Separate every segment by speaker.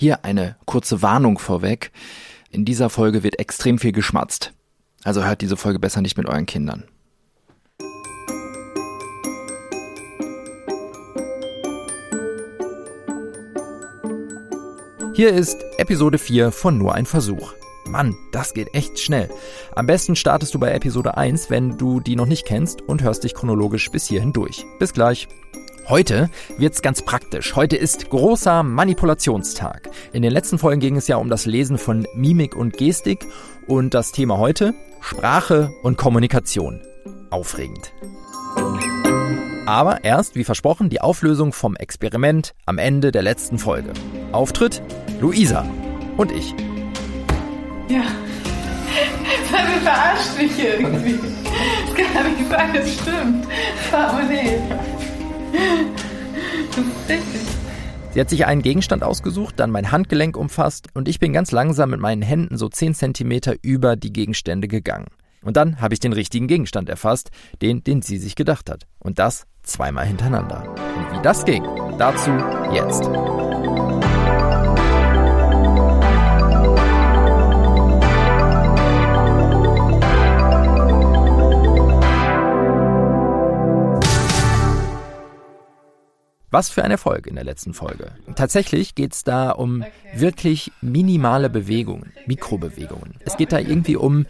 Speaker 1: Hier eine kurze Warnung vorweg. In dieser Folge wird extrem viel geschmatzt. Also hört diese Folge besser nicht mit euren Kindern. Hier ist Episode 4 von Nur ein Versuch. Mann, das geht echt schnell. Am besten startest du bei Episode 1, wenn du die noch nicht kennst und hörst dich chronologisch bis hierhin durch. Bis gleich. Heute wird's ganz praktisch. Heute ist großer Manipulationstag. In den letzten Folgen ging es ja um das Lesen von Mimik und Gestik und das Thema heute Sprache und Kommunikation. Aufregend. Aber erst, wie versprochen, die Auflösung vom Experiment am Ende der letzten Folge. Auftritt Luisa und ich.
Speaker 2: Ja. Seine verarscht mich irgendwie. Das kann nicht sein, das stimmt. Aber nee.
Speaker 1: Sie hat sich einen Gegenstand ausgesucht, dann mein Handgelenk umfasst und ich bin ganz langsam mit meinen Händen so 10 cm über die Gegenstände gegangen. Und dann habe ich den richtigen Gegenstand erfasst, den, den sie sich gedacht hat. Und das zweimal hintereinander. Und wie das ging, dazu jetzt. Was für ein Erfolg in der letzten Folge. Tatsächlich geht es da um wirklich minimale Bewegungen, Mikrobewegungen. Es geht da irgendwie um,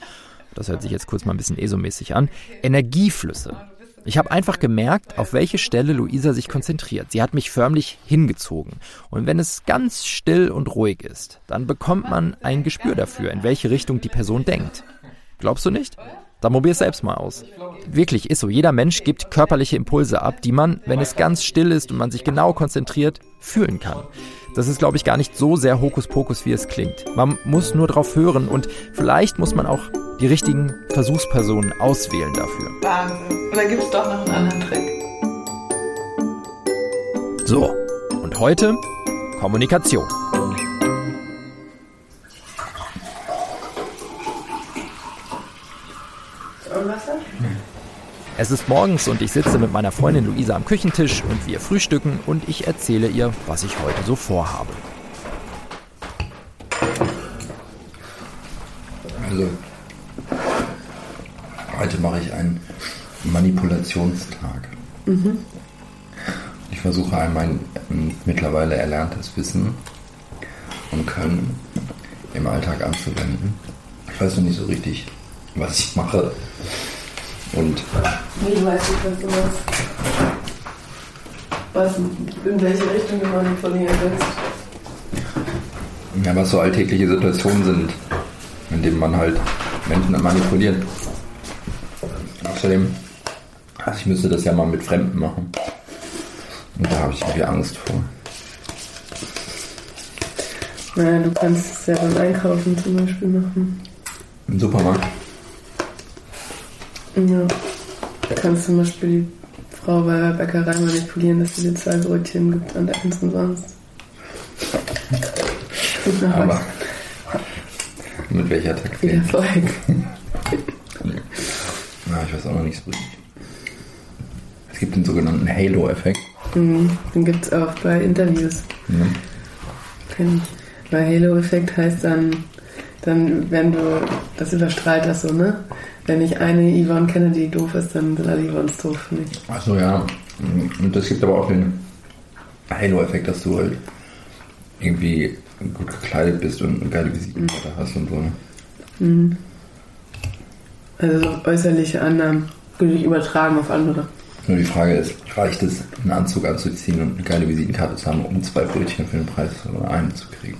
Speaker 1: das hört sich jetzt kurz mal ein bisschen ESO-mäßig an, Energieflüsse. Ich habe einfach gemerkt, auf welche Stelle Luisa sich konzentriert. Sie hat mich förmlich hingezogen. Und wenn es ganz still und ruhig ist, dann bekommt man ein Gespür dafür, in welche Richtung die Person denkt. Glaubst du nicht? Dann probier es selbst mal aus. Wirklich ist so. Jeder Mensch gibt körperliche Impulse ab, die man, wenn es ganz still ist und man sich genau konzentriert, fühlen kann. Das ist, glaube ich, gar nicht so sehr Hokuspokus, wie es klingt. Man muss nur drauf hören und vielleicht muss man auch die richtigen Versuchspersonen auswählen dafür.
Speaker 2: Wahnsinn. Oder gibt es doch noch einen anderen Trick?
Speaker 1: So, und heute Kommunikation. Es ist morgens und ich sitze mit meiner Freundin Luisa am Küchentisch und wir frühstücken und ich erzähle ihr, was ich heute so vorhabe.
Speaker 3: Also, heute mache ich einen Manipulationstag. Ich versuche all mein ähm, mittlerweile erlerntes Wissen und Können im Alltag anzuwenden. Ich weiß noch nicht so richtig, was ich mache. Und
Speaker 2: Wie weiß ich, was du machst? Was, in welche Richtung du manipulieren willst?
Speaker 3: ja, was so alltägliche Situationen sind, in denen man halt Menschen manipuliert. Außerdem, also ich müsste das ja mal mit Fremden machen. Und da habe ich irgendwie Angst vor.
Speaker 2: Naja, du kannst es ja beim Einkaufen zum Beispiel machen.
Speaker 3: Im Supermarkt.
Speaker 2: Ja. Du kannst zum Beispiel die Frau bei der Bäckerei manipulieren, dass sie dir zwei Brötchen gibt und eins umsonst. Und nach
Speaker 3: Aber mit welcher Taktik?
Speaker 2: Erfolg.
Speaker 3: Ja, ich weiß auch noch nicht so richtig. Es gibt den sogenannten Halo-Effekt.
Speaker 2: Mhm. Den gibt es auch bei Interviews.
Speaker 3: Ne?
Speaker 2: Kennen. Bei Halo-Effekt heißt dann, dann, wenn du, das überstrahlt das so, ne? Wenn ich eine Yvonne kenne, die doof ist, dann sind alle Yvonnes doof für mich.
Speaker 3: Achso, ja. Und es gibt aber auch den Halo-Effekt, dass du halt irgendwie gut gekleidet bist und eine geile Visitenkarte hast und so. Ne?
Speaker 2: Mhm. Also so äußerliche Annahmen würde ich übertragen auf andere.
Speaker 3: Nur die Frage ist, reicht es, einen Anzug anzuziehen und eine geile Visitenkarte zu haben, um zwei Brötchen für den Preis oder einen zu kriegen?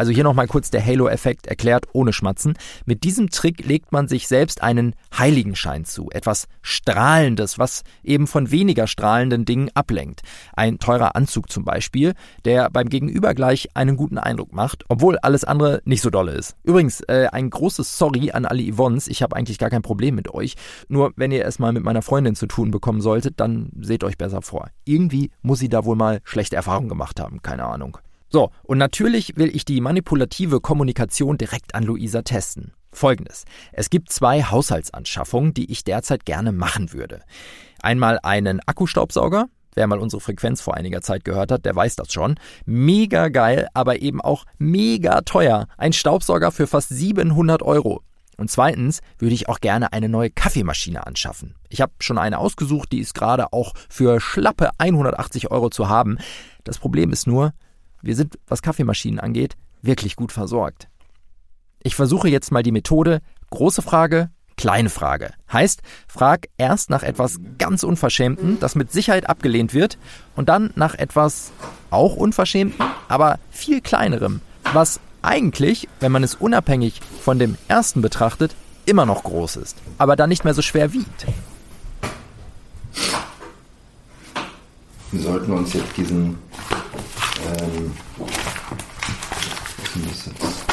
Speaker 1: Also hier nochmal kurz der Halo-Effekt erklärt, ohne Schmatzen. Mit diesem Trick legt man sich selbst einen Heiligenschein zu, etwas Strahlendes, was eben von weniger strahlenden Dingen ablenkt. Ein teurer Anzug zum Beispiel, der beim Gegenüber gleich einen guten Eindruck macht, obwohl alles andere nicht so dolle ist. Übrigens, äh, ein großes Sorry an alle Yvonnes, ich habe eigentlich gar kein Problem mit euch. Nur wenn ihr es mal mit meiner Freundin zu tun bekommen solltet, dann seht euch besser vor. Irgendwie muss sie da wohl mal schlechte Erfahrungen gemacht haben, keine Ahnung. So, und natürlich will ich die manipulative Kommunikation direkt an Luisa testen. Folgendes. Es gibt zwei Haushaltsanschaffungen, die ich derzeit gerne machen würde. Einmal einen Akkustaubsauger, Wer mal unsere Frequenz vor einiger Zeit gehört hat, der weiß das schon. Mega geil, aber eben auch mega teuer. Ein Staubsauger für fast 700 Euro. Und zweitens würde ich auch gerne eine neue Kaffeemaschine anschaffen. Ich habe schon eine ausgesucht, die ist gerade auch für schlappe 180 Euro zu haben. Das Problem ist nur, wir sind, was Kaffeemaschinen angeht, wirklich gut versorgt. Ich versuche jetzt mal die Methode große Frage, kleine Frage. Heißt, frag erst nach etwas ganz Unverschämten, das mit Sicherheit abgelehnt wird, und dann nach etwas auch Unverschämten, aber viel kleinerem, was eigentlich, wenn man es unabhängig von dem ersten betrachtet, immer noch groß ist, aber dann nicht mehr so schwer wiegt.
Speaker 3: Wir sollten uns jetzt diesen ähm, was ist das jetzt?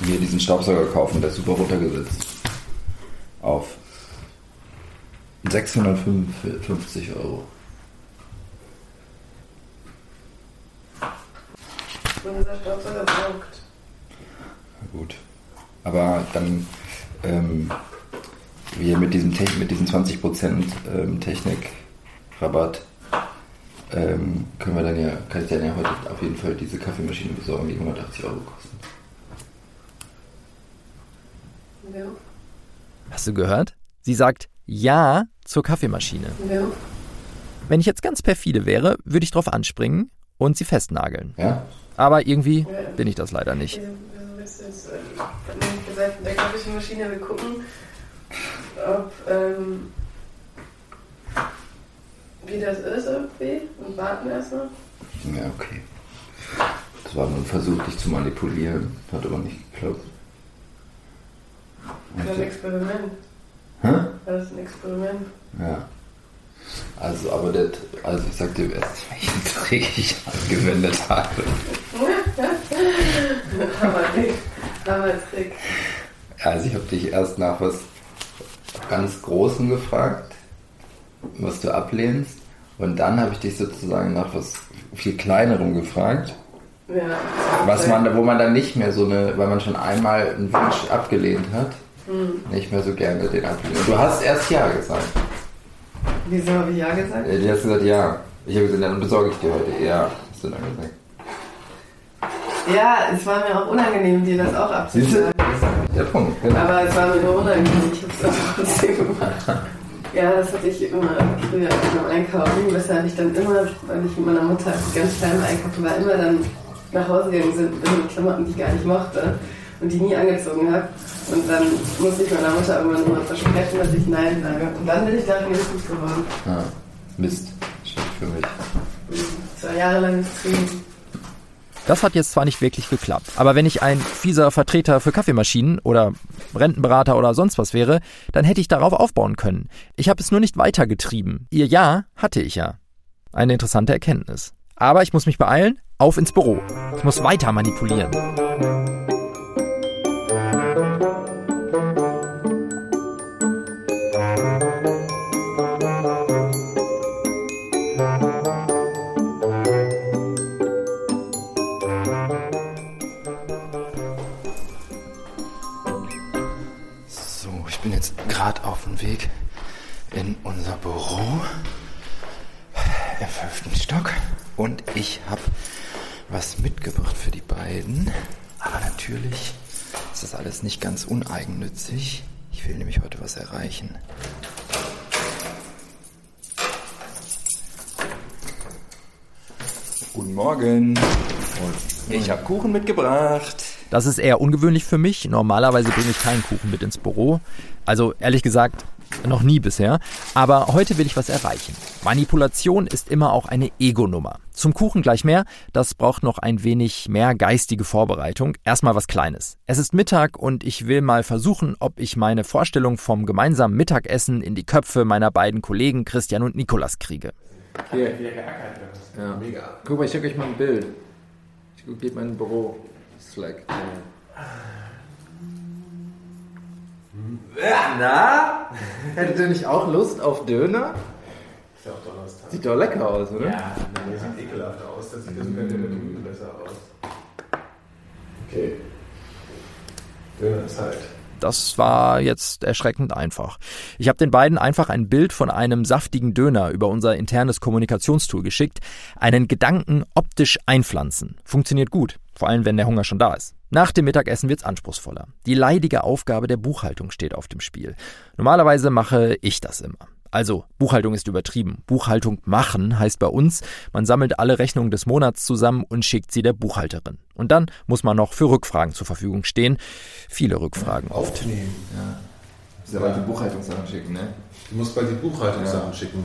Speaker 3: Wir diesen Staubsauger kaufen, der ist super runtergesetzt. Auf 655 Euro.
Speaker 2: Unser Staubsauger braucht.
Speaker 3: Na gut. Aber dann ähm, wir mit diesem, Te mit diesem 20% ähm, Technik-Rabatt ähm, können wir dann ja, kann ich dann ja heute auf jeden Fall diese Kaffeemaschine besorgen, die 180 Euro kosten.
Speaker 2: Ja.
Speaker 1: Hast du gehört? Sie sagt Ja zur Kaffeemaschine.
Speaker 2: Ja.
Speaker 1: Wenn ich jetzt ganz perfide wäre, würde ich drauf anspringen und sie festnageln.
Speaker 3: Ja?
Speaker 1: Aber irgendwie bin ich das leider nicht.
Speaker 2: Du das? äh, Ich hab nämlich gesagt, in der Kaffeemaschine, wir gucken, ob, ähm, wie das ist irgendwie und warten erstmal.
Speaker 3: Ja, okay. Das war nur ein Versuch, dich zu manipulieren. Hat aber nicht geklappt.
Speaker 2: Das war ein Experiment.
Speaker 3: Hä?
Speaker 2: Das ist ein Experiment.
Speaker 3: Ja. Also, aber das, also ich sag dir erst, welchen Trick ich angewendet habe.
Speaker 2: Hammertrick. Hammertrick.
Speaker 3: Also ich habe dich erst nach was ganz Großem gefragt, was du ablehnst. Und dann habe ich dich sozusagen nach was viel Kleinerem gefragt,
Speaker 2: Ja.
Speaker 3: was man, wo man dann nicht mehr so eine, weil man schon einmal einen Wunsch abgelehnt hat, nicht mehr so gerne den ablehnt. Du hast erst Ja gesagt.
Speaker 2: Wieso habe ich Ja gesagt?
Speaker 3: Äh, Du hast gesagt Ja. Ich habe gesagt, dann besorge ich dir heute. Ja, hast du dann gesagt.
Speaker 2: Ja, es war mir auch unangenehm, dir das auch abzusagen.
Speaker 3: Der Punkt. Genau.
Speaker 2: Aber es war mir nur unangenehm, ich habe es trotzdem gemacht. Ja, das hatte ich immer früher beim Einkaufen, weshalb ich dann immer, weil ich mit meiner Mutter ganz klein einkaufen war, immer dann nach Hause gegangen sind mit Klamotten, die ich gar nicht mochte und die nie angezogen habe. Und dann musste ich meiner Mutter irgendwann immer versprechen, dass ich Nein sage. Und dann bin ich darin richtig geworden.
Speaker 3: Ah, Mist. Schlecht für mich.
Speaker 2: Zwei Jahre lang getrieben.
Speaker 1: Das hat jetzt zwar nicht wirklich geklappt, aber wenn ich ein fieser Vertreter für Kaffeemaschinen oder Rentenberater oder sonst was wäre, dann hätte ich darauf aufbauen können. Ich habe es nur nicht weitergetrieben. Ihr Ja hatte ich ja. Eine interessante Erkenntnis. Aber ich muss mich beeilen, auf ins Büro. Ich muss weiter manipulieren.
Speaker 3: Weg in unser Büro im fünften Stock und ich habe was mitgebracht für die beiden. Aber natürlich ist das alles nicht ganz uneigennützig. Ich will nämlich heute was erreichen. Guten Morgen. Ich habe Kuchen mitgebracht.
Speaker 1: Das ist eher ungewöhnlich für mich. Normalerweise bringe ich keinen Kuchen mit ins Büro. Also ehrlich gesagt, noch nie bisher. Aber heute will ich was erreichen. Manipulation ist immer auch eine Ego-Nummer. Zum Kuchen gleich mehr. Das braucht noch ein wenig mehr geistige Vorbereitung. Erstmal was Kleines. Es ist Mittag und ich will mal versuchen, ob ich meine Vorstellung vom gemeinsamen Mittagessen in die Köpfe meiner beiden Kollegen Christian und Nikolas kriege.
Speaker 4: Hier. Ja. Mega. Guck mal, ich schicke euch mal ein Bild. Ich gebe mein Büro. Slack. Na? Hättet ihr nicht auch Lust auf Döner?
Speaker 5: Ist ja auch Donnerstag.
Speaker 4: Sieht doch lecker aus, oder?
Speaker 5: Ja, nein, das sieht ekelhaft aus. Das sieht sogar der Döner besser aus. Okay. Döner ist halt
Speaker 1: Das war jetzt erschreckend einfach. Ich habe den beiden einfach ein Bild von einem saftigen Döner über unser internes Kommunikationstool geschickt. Einen Gedanken optisch einpflanzen. Funktioniert gut, vor allem wenn der Hunger schon da ist. Nach dem Mittagessen wird's anspruchsvoller. Die leidige Aufgabe der Buchhaltung steht auf dem Spiel. Normalerweise mache ich das immer. Also, Buchhaltung ist übertrieben. Buchhaltung machen heißt bei uns, man sammelt alle Rechnungen des Monats zusammen und schickt sie der Buchhalterin. Und dann muss man noch für Rückfragen zur Verfügung stehen. Viele Rückfragen ja, oft.
Speaker 4: Aufnehmen. Ja. Du musst ja die Buchhaltungssachen schicken, ne?
Speaker 5: Du musst bald die Buchhaltungssachen ja. schicken.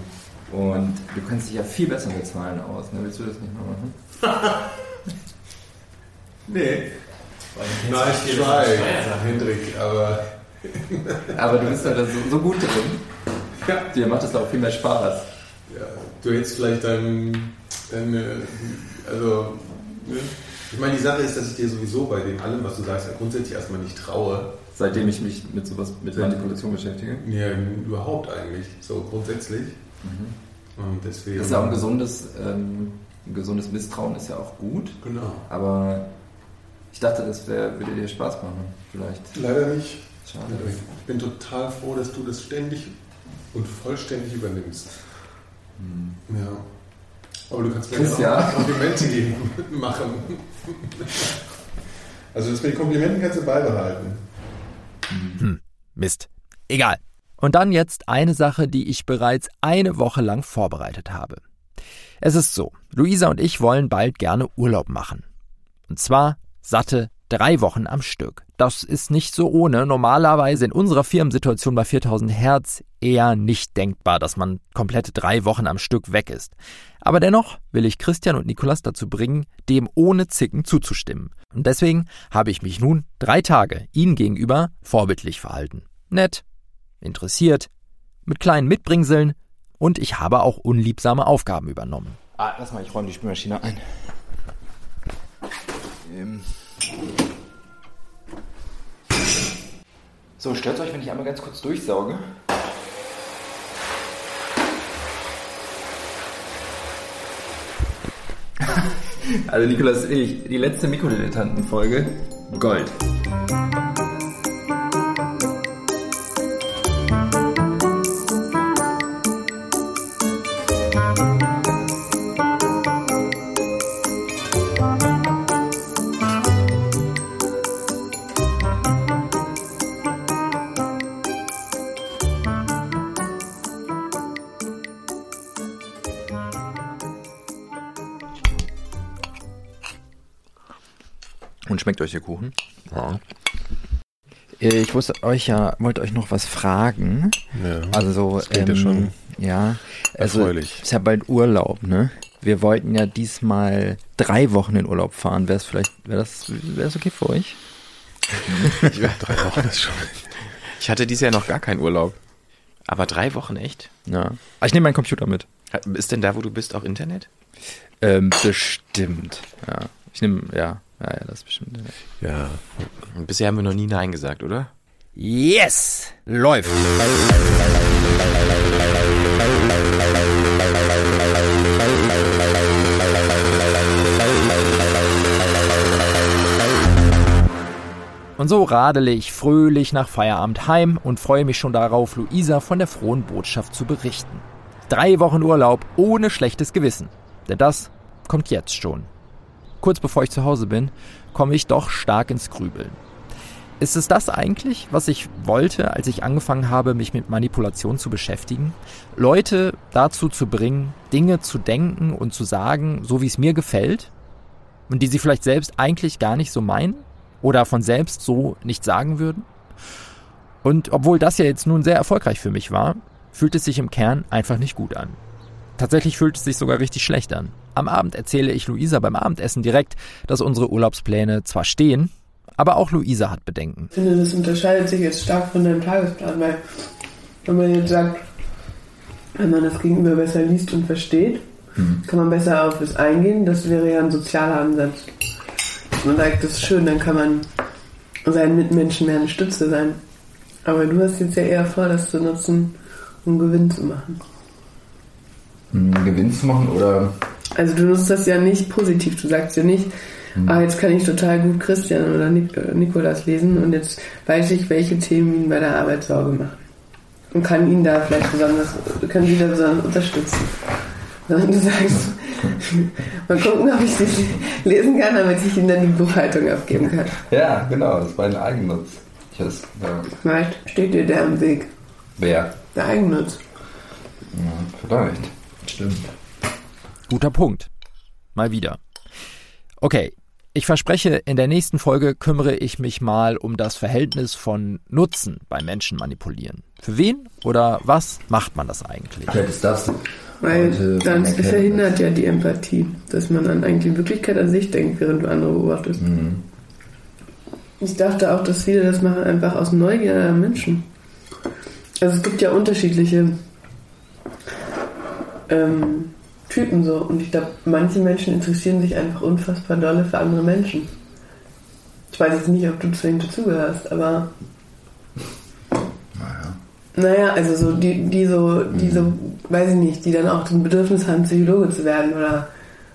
Speaker 4: Und du kennst dich ja viel besser mit Zahlen aus, ne? Willst du das nicht mal machen?
Speaker 5: nee. Nein, ich try, Hendrik, aber...
Speaker 4: aber du bist halt so, so gut drin. Ja. Dir macht es auch viel mehr Spaß.
Speaker 5: Ja, du hättest vielleicht dein, deine, also, ne? ich meine, die Sache ist, dass ich dir sowieso bei dem allem, was du sagst, ja grundsätzlich erstmal nicht traue.
Speaker 4: Seitdem ich mich mit sowas, mit Manipulation beschäftige?
Speaker 5: Ja, überhaupt eigentlich, so grundsätzlich. Mhm. Und deswegen.
Speaker 4: Das ist ja auch ein gesundes, ähm, ein gesundes Misstrauen ist ja auch gut.
Speaker 5: Genau.
Speaker 4: Aber ich dachte, das wär, würde dir Spaß machen, vielleicht.
Speaker 5: Leider nicht. Schade. Ich bin total froh, dass du das ständig und vollständig übernimmst. Hm. Ja. Aber du kannst mir ja auch Komplimente geben, machen. Also das mit den Komplimenten kannst du beibehalten.
Speaker 1: Hm. Mist. Egal. Und dann jetzt eine Sache, die ich bereits eine Woche lang vorbereitet habe. Es ist so, Luisa und ich wollen bald gerne Urlaub machen. Und zwar satte Drei Wochen am Stück. Das ist nicht so ohne. Normalerweise in unserer Firmensituation bei 4000 Hertz eher nicht denkbar, dass man komplette drei Wochen am Stück weg ist. Aber dennoch will ich Christian und Nikolas dazu bringen, dem ohne Zicken zuzustimmen. Und deswegen habe ich mich nun drei Tage ihnen gegenüber vorbildlich verhalten. Nett, interessiert, mit kleinen Mitbringseln und ich habe auch unliebsame Aufgaben übernommen.
Speaker 4: Ah, lass mal, ich räume die Spülmaschine ein. Ähm. So, stört euch, wenn ich einmal ganz kurz durchsauge? also Nikolas, ich, die letzte Mikrodilettanten-Folge, Gold.
Speaker 1: Schmeckt euch der Kuchen? Ja. Äh, ich wusste euch ja, wollte euch noch was fragen.
Speaker 5: Ja,
Speaker 1: also,
Speaker 5: das ähm, ja schon.
Speaker 1: Ja, also erfreulich. ist ja bald Urlaub, ne? Wir wollten ja diesmal drei Wochen in Urlaub fahren. Wäre es vielleicht, wäre das, wäre das okay für euch?
Speaker 6: ja, drei Wochen ist schon. Ich hatte dieses Jahr noch gar keinen Urlaub. Aber drei Wochen echt?
Speaker 1: Ja. Aber ah, ich nehme meinen Computer mit.
Speaker 6: Ist denn da, wo du bist, auch Internet?
Speaker 1: Ähm, bestimmt. Ja. Ich nehme, ja. Ja, ja, das ist bestimmt.
Speaker 6: Ja. Und bisher haben wir noch nie Nein gesagt, oder?
Speaker 1: Yes! Läuft! Und so radele ich fröhlich nach Feierabend heim und freue mich schon darauf, Luisa von der frohen Botschaft zu berichten. Drei Wochen Urlaub ohne schlechtes Gewissen. Denn das kommt jetzt schon kurz bevor ich zu Hause bin, komme ich doch stark ins Grübeln. Ist es das eigentlich, was ich wollte, als ich angefangen habe, mich mit Manipulation zu beschäftigen? Leute dazu zu bringen, Dinge zu denken und zu sagen, so wie es mir gefällt? Und die sie vielleicht selbst eigentlich gar nicht so meinen? Oder von selbst so nicht sagen würden? Und obwohl das ja jetzt nun sehr erfolgreich für mich war, fühlt es sich im Kern einfach nicht gut an. Tatsächlich fühlt es sich sogar richtig schlecht an. Am Abend erzähle ich Luisa beim Abendessen direkt, dass unsere Urlaubspläne zwar stehen, aber auch Luisa hat Bedenken.
Speaker 2: Ich finde, das unterscheidet sich jetzt stark von deinem Tagesplan, weil wenn man jetzt sagt, wenn man das Gegenüber besser liest und versteht, hm. kann man besser auf es eingehen. Das wäre ja ein sozialer Ansatz. Man sagt, das ist schön, dann kann man seinen Mitmenschen mehr eine Stütze sein. Aber du hast jetzt ja eher vor, das zu nutzen, um Gewinn zu machen
Speaker 3: einen Gewinn zu machen oder
Speaker 2: Also du nutzt das ja nicht positiv. Du sagst ja nicht, mhm. ah, jetzt kann ich total gut Christian oder Nik äh, Nikolas lesen und jetzt weiß ich, welche Themen ihn bei der Arbeit Sorge machen. Und kann ihn da vielleicht besonders, kann sie da besonders unterstützen. Sondern du sagst, mal gucken, ob ich sie lesen kann, damit ich ihm dann die Buchhaltung abgeben kann.
Speaker 3: Ja, genau, das war ein Eigennutz. Ich has, ja.
Speaker 2: Vielleicht steht dir der im Weg.
Speaker 3: Wer?
Speaker 2: Der Eigennutz.
Speaker 3: Ja, vielleicht. Stimmt.
Speaker 1: Guter Punkt. Mal wieder. Okay, ich verspreche, in der nächsten Folge kümmere ich mich mal um das Verhältnis von Nutzen beim Menschen manipulieren. Für wen oder was macht man das eigentlich?
Speaker 3: Vielleicht ist das.
Speaker 2: Weil dann verhindert ja die Empathie, dass man an eigentlich die Wirklichkeit an sich denkt, während du andere beobachtest. Mhm. Ich dachte auch, dass viele das machen einfach aus Neugier an Menschen. Also es gibt ja unterschiedliche ähm, Typen so. Und ich glaube, manche Menschen interessieren sich einfach unfassbar dolle für andere Menschen. Ich weiß jetzt nicht, ob du zu ihnen dazugehörst, aber. Naja. Naja, also so die, die so, die mhm. so, weiß ich nicht, die dann auch ein Bedürfnis haben, Psychologe zu werden oder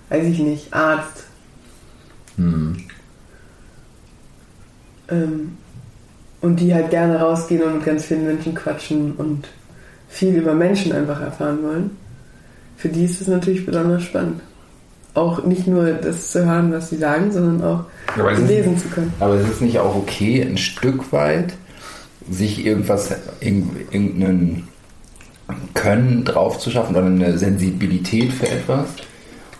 Speaker 2: weiß ich nicht, Arzt. Mhm. Ähm, und die halt gerne rausgehen und mit ganz vielen Menschen quatschen und viel über Menschen einfach erfahren wollen für die ist es natürlich besonders spannend. Auch nicht nur das zu hören, was sie sagen, sondern auch aber lesen zu können.
Speaker 3: Aber es ist nicht auch okay, ein Stück weit sich irgendwas, irgendeinen Können drauf zu schaffen oder eine Sensibilität für etwas,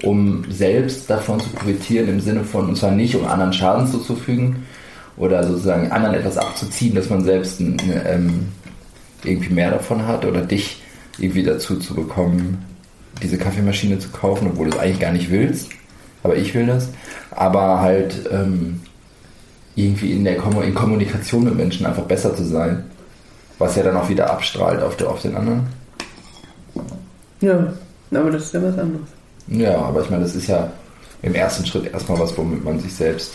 Speaker 3: um selbst davon zu profitieren im Sinne von, und zwar nicht um anderen Schaden zuzufügen oder sozusagen anderen etwas abzuziehen, dass man selbst eine, ähm, irgendwie mehr davon hat oder dich irgendwie dazu zu bekommen, diese Kaffeemaschine zu kaufen, obwohl du es eigentlich gar nicht willst. Aber ich will das. Aber halt ähm, irgendwie in der Kom in Kommunikation mit Menschen einfach besser zu sein. Was ja dann auch wieder abstrahlt auf, der, auf den anderen.
Speaker 2: Ja, aber das ist ja was anderes.
Speaker 3: Ja, aber ich meine, das ist ja im ersten Schritt erstmal was, womit man sich selbst,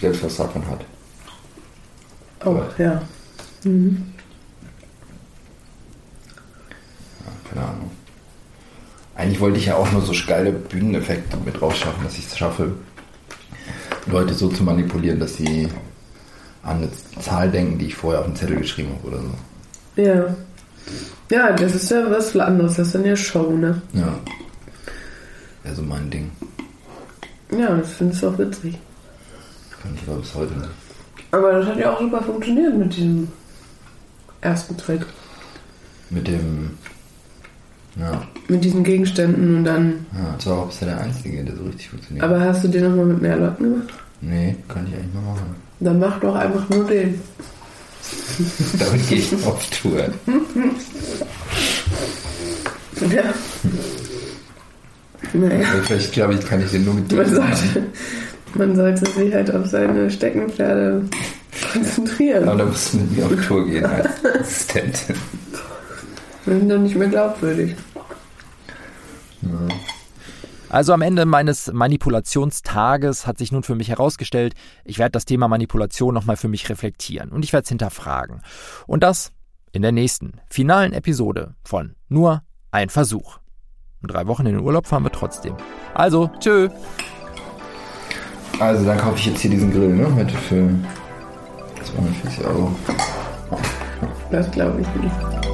Speaker 3: selbst was davon hat.
Speaker 2: Auch, aber, ja. Mhm.
Speaker 3: ja. Keine Ahnung. Eigentlich wollte ich ja auch nur so geile Bühneneffekte mit rausschaffen, dass ich es schaffe, Leute so zu manipulieren, dass sie an eine Zahl denken, die ich vorher auf den Zettel geschrieben habe oder so.
Speaker 2: Ja. Ja, das ist ja was anderes. Das ist dann ja Show, ne?
Speaker 3: Ja. Ja, so mein Ding.
Speaker 2: Ja, das finde ich auch witzig.
Speaker 3: Kann ich aber bis heute nicht.
Speaker 2: Aber das hat ja auch super funktioniert mit diesem ersten Trick.
Speaker 3: Mit dem ja.
Speaker 2: Mit diesen Gegenständen und dann.
Speaker 3: Ja, das war auch bisher der einzige, der so richtig funktioniert.
Speaker 2: Aber hast du den nochmal mit mehr Leuten gemacht?
Speaker 3: Nee, kann ich eigentlich mal machen.
Speaker 2: Dann mach doch einfach nur den.
Speaker 3: Damit gehe ich auf Tour.
Speaker 2: ja.
Speaker 3: Naja. Also vielleicht glaube ich, kann ich den nur mit dir
Speaker 2: man sollte, man sollte sich halt auf seine Steckenpferde konzentrieren.
Speaker 3: Aber da musst du mit mir auf Tour gehen als Assistentin.
Speaker 2: Wir sind doch nicht mehr glaubwürdig.
Speaker 1: Also am Ende meines Manipulationstages hat sich nun für mich herausgestellt, ich werde das Thema Manipulation nochmal für mich reflektieren und ich werde es hinterfragen. Und das in der nächsten, finalen Episode von Nur ein Versuch. In drei Wochen in den Urlaub fahren wir trotzdem. Also, tschö.
Speaker 3: Also dann kaufe ich jetzt hier diesen Grill, ne? Heute für 240 Euro.
Speaker 2: Das glaube ich nicht.